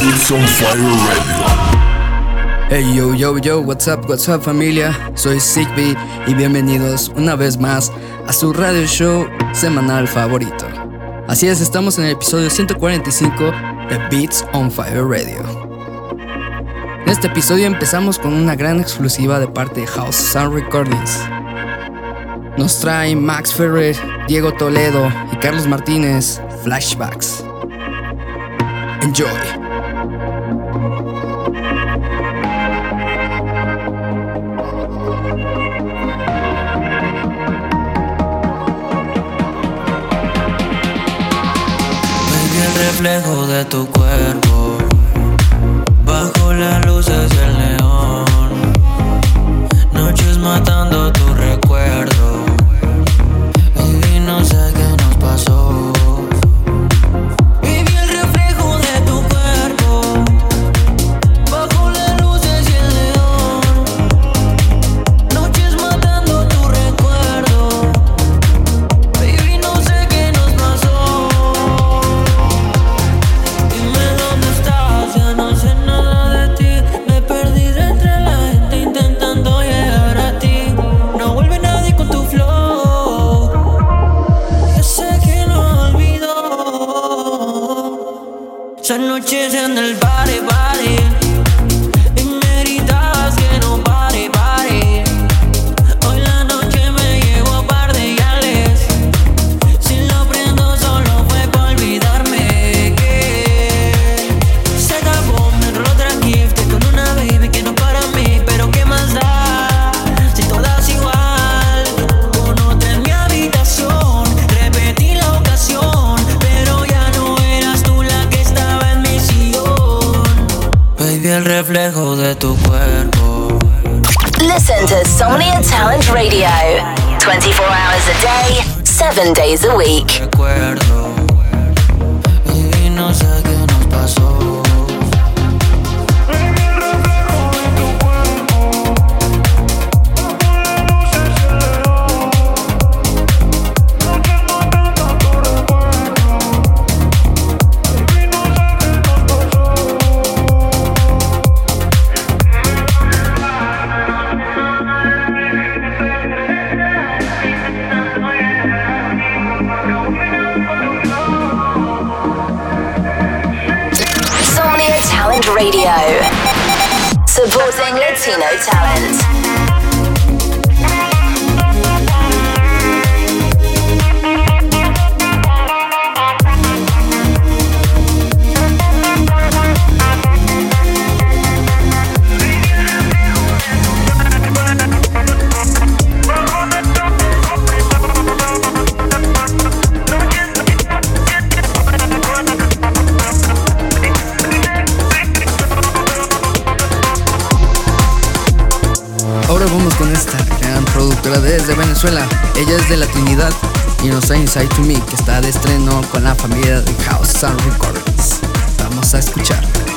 It's on fire radio. Hey yo yo yo, what's up, what's up familia? Soy Sigby y bienvenidos una vez más a su radio show semanal favorito. Así es, estamos en el episodio 145 de Beats on Fire Radio. En este episodio empezamos con una gran exclusiva de parte de House Sound Recordings. Nos trae Max Ferrer, Diego Toledo y Carlos Martínez Flashbacks. Enjoy. Reflejo de tu cuerpo Bajo las luces del neón. Noches matando tu esta gran productora desde Venezuela. Ella es de la Trinidad y nos trae Inside to Me, que está de estreno con la familia de House Sound Recordings. Vamos a escuchar.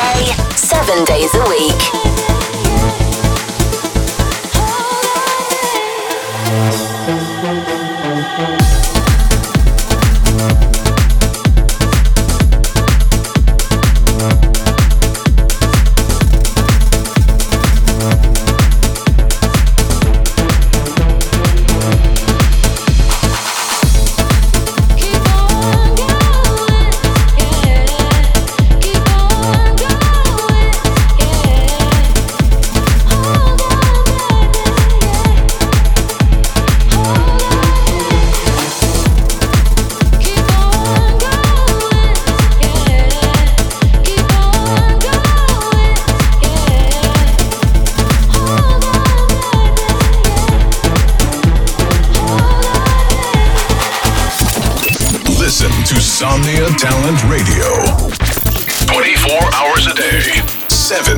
Day, 7 days a week. Insomnia Talent Radio. 24 hours a day, 7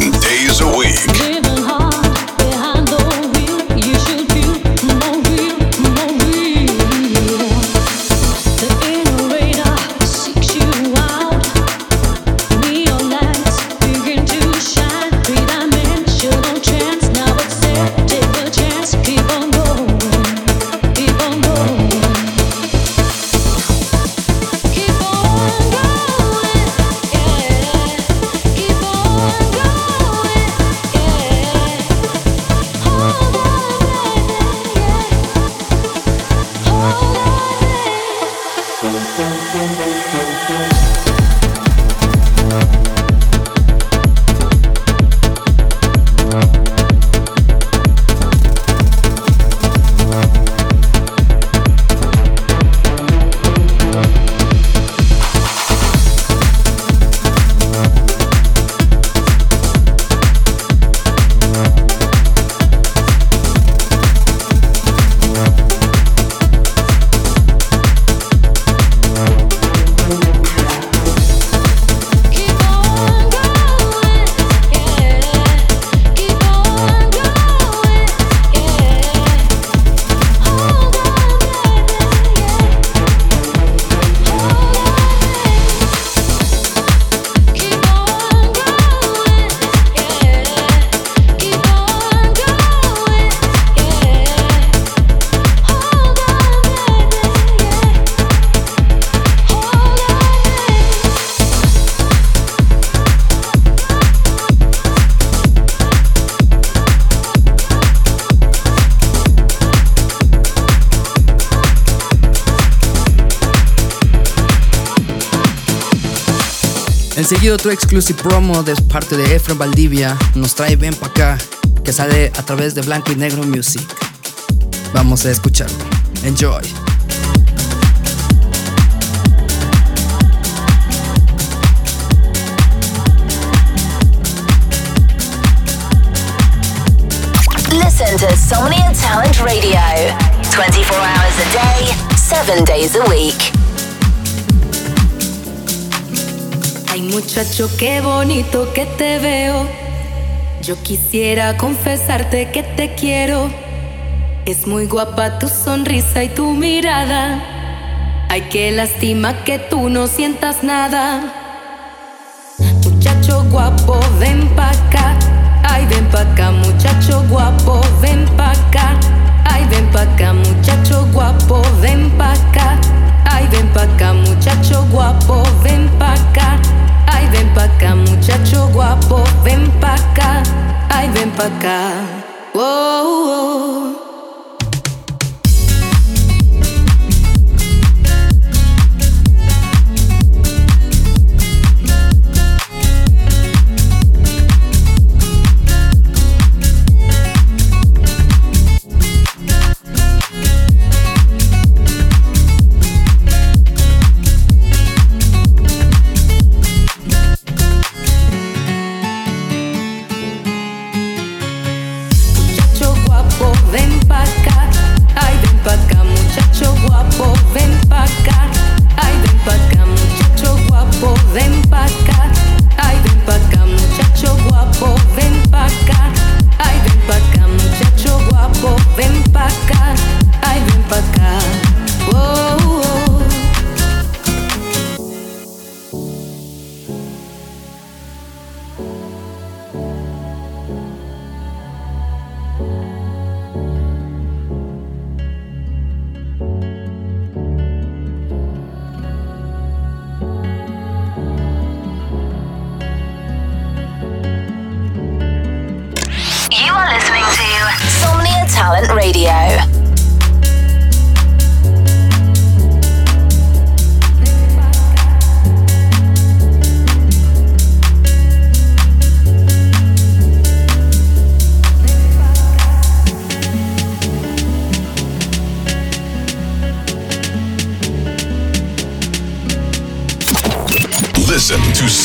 seguido otro exclusive promo de parte de Efren Valdivia nos trae Ven pa' acá, que sale a través de Blanco y Negro Music. Vamos a escucharlo. Enjoy. Listen to Somnia Talent Radio 24 hours a day, 7 days a week. Muchacho, qué bonito que te veo. Yo quisiera confesarte que te quiero. Es muy guapa tu sonrisa y tu mirada. Ay, qué lástima que tú no sientas nada. Muchacho guapo, ven pa' acá. Ay, ven pa' acá, muchacho guapo, ven pa' acá. Ay, ven pa' acá, muchacho guapo, ven pa' acá. Ay, ven pa' acá, muchacho guapo, ven pa' acá. Ay, ven pa' acá, muchacho guapo, ven pa' acá. Ay, ven pa' acá. Ven pa' acá. Ay, ven pa' acá, muchacho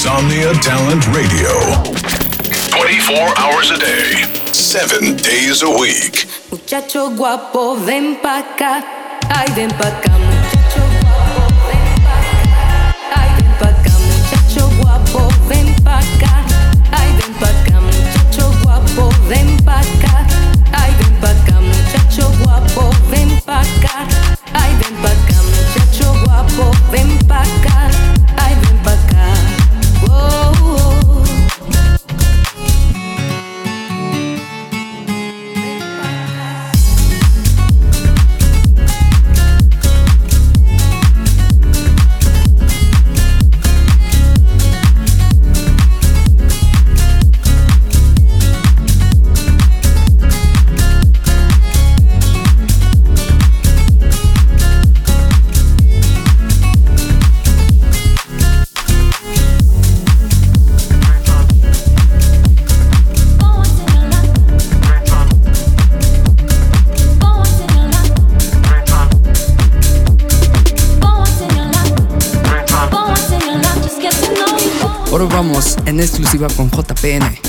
Insomnia Talent Radio. 24 hours a day, 7 days a week. Muchacho guapo, ven pa' acá. Ay, ven pa' acá, muchacho guapo, ven pa' acá. Ay, ven pa' acá, muchacho guapo, ven pa' acá. Ay, ven pa' acá, muchacho guapo, ven pa' acá. exclusiva con JPN,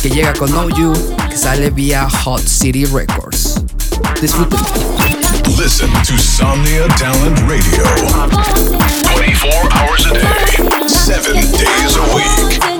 que llega con You, que sale vía Hot City Records. Disfruten. Listen to Somnia Talent Radio 24 hours a day, 7 days a week.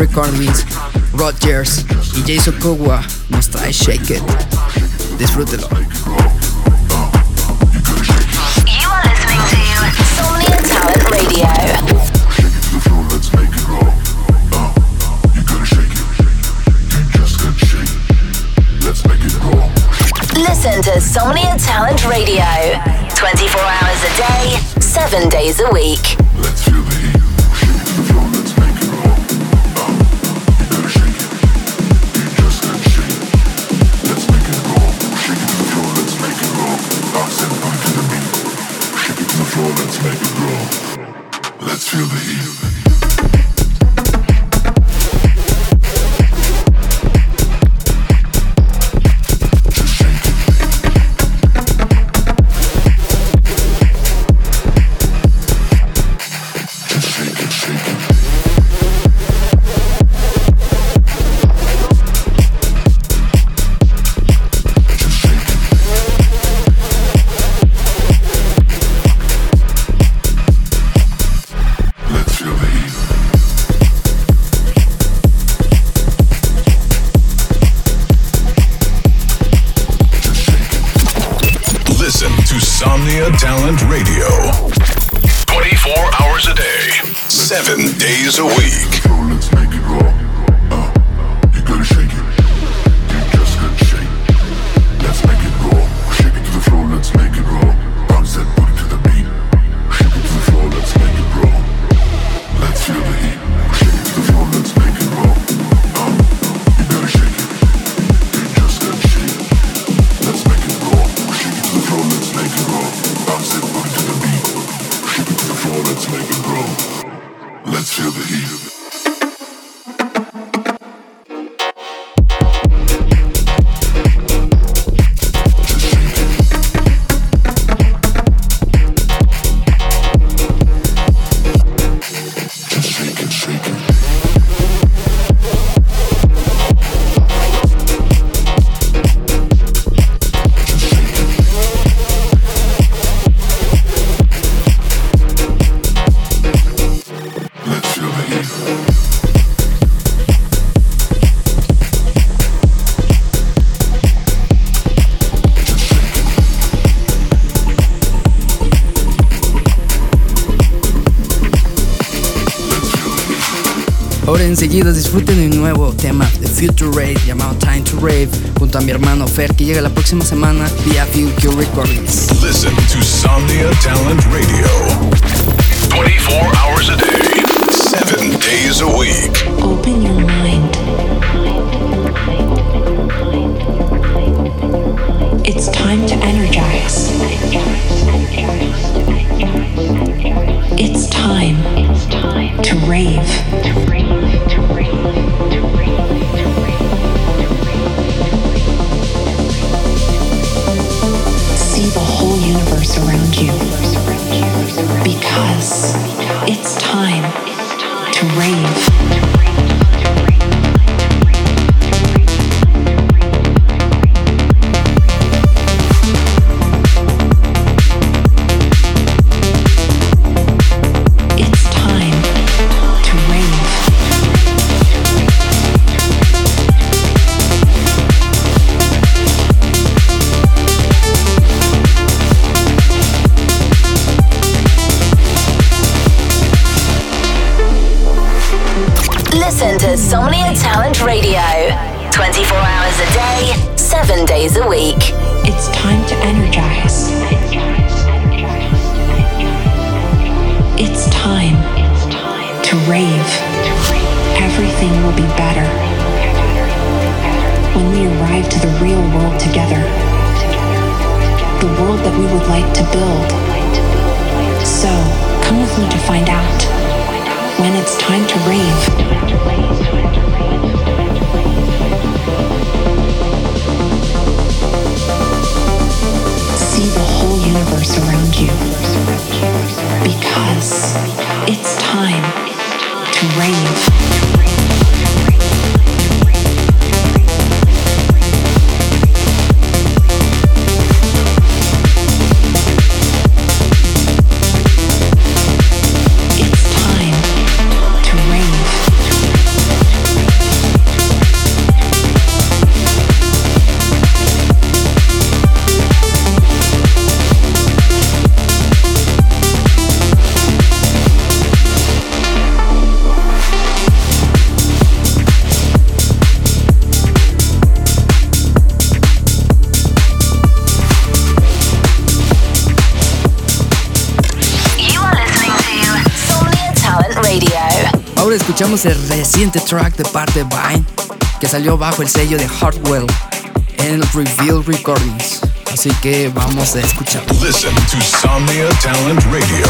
Recordings. Cornwins, Rodgers y Jason Sokowa nos trae Shake It. Disfrútelo. You are listening to Somnia Talent Radio. Listen to Somnia Talent Radio 24 hours a day, 7 days a week. Enseguida disfruten de un nuevo tema de Future Rave llamado Time to Rave junto a mi hermano Fer que llega la próxima semana vía Future Recordings. Listen to Somnia Talent Radio. 24 hours a day, 7 to Somnia Talent Radio. 24 hours a day, 7 days a week. It's time to energize. It's time to rave. Everything will be better when we arrive to the real world together. The world that we would like to build. So, come with me to find out when it's time to rave. See the whole universe around you. Because it's time to rave. Escuchamos el reciente track de parte de Vine que salió bajo el sello de Hardwell en Reveal Recordings. Así que vamos a escuchar. Listen to Somnia Talent Radio.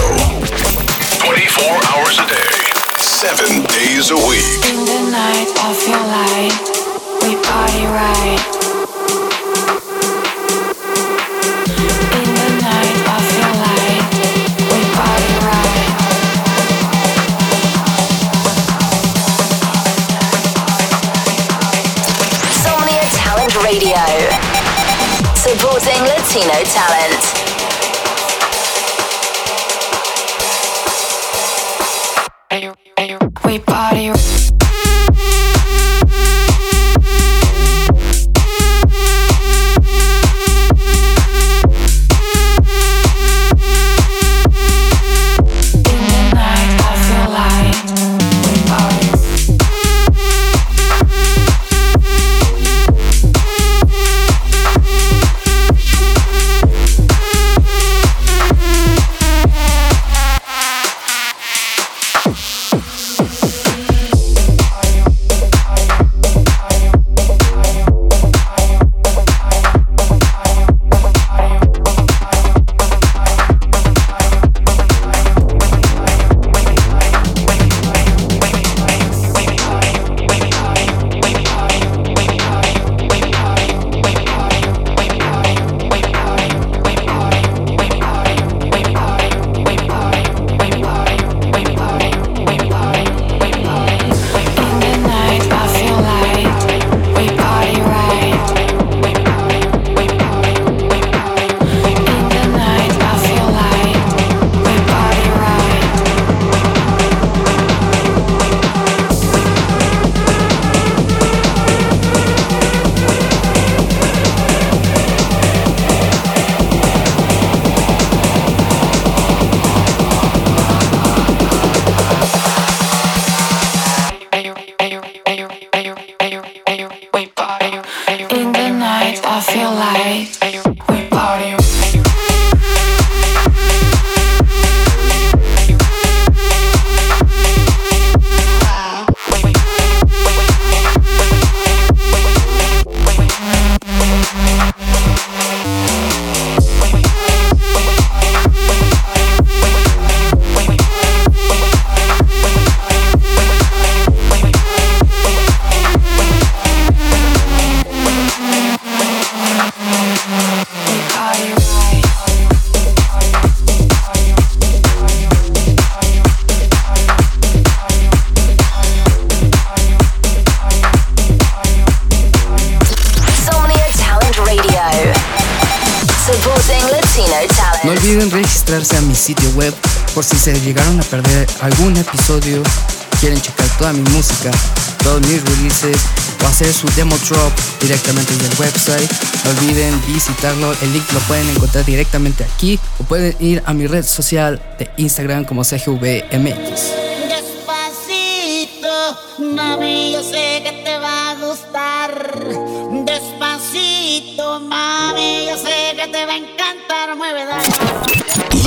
24 hours a day, 7 days a week. In the night, I feel like No Talent. Olviden registrarse a mi sitio web por si se llegaron a perder algún episodio, quieren checar toda mi música, todos mis releases o hacer su demo drop directamente desde el website. No olviden visitarlo, el link lo pueden encontrar directamente aquí o pueden ir a mi red social de Instagram como CGVMX. Despacito, mami, yo sé que te va a gustar. Despacito, mami, yo sé que te va a encantar. Mueve, dale.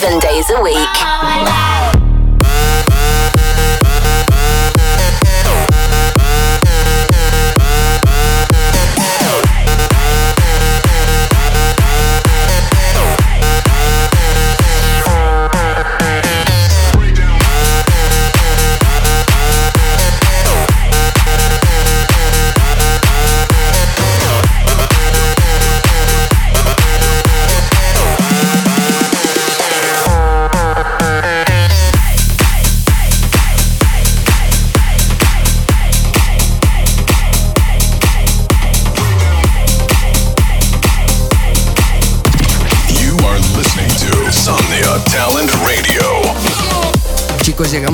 7 days a week.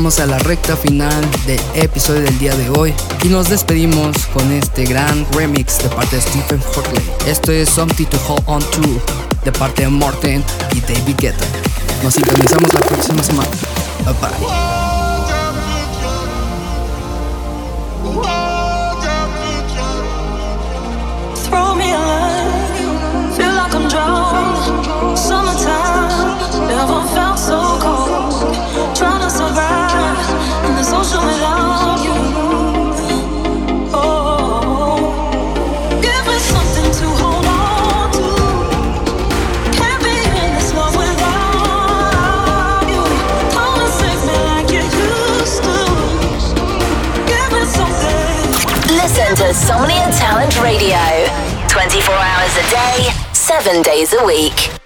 A la recta final del episodio del día de hoy y nos despedimos con este gran remix de parte de Stephen Hortley. Esto es Something to Hold On To de parte de Morten y David Guetta. Nos sintonizamos la próxima semana. Bye bye. 24 hours a day, 7 days a week.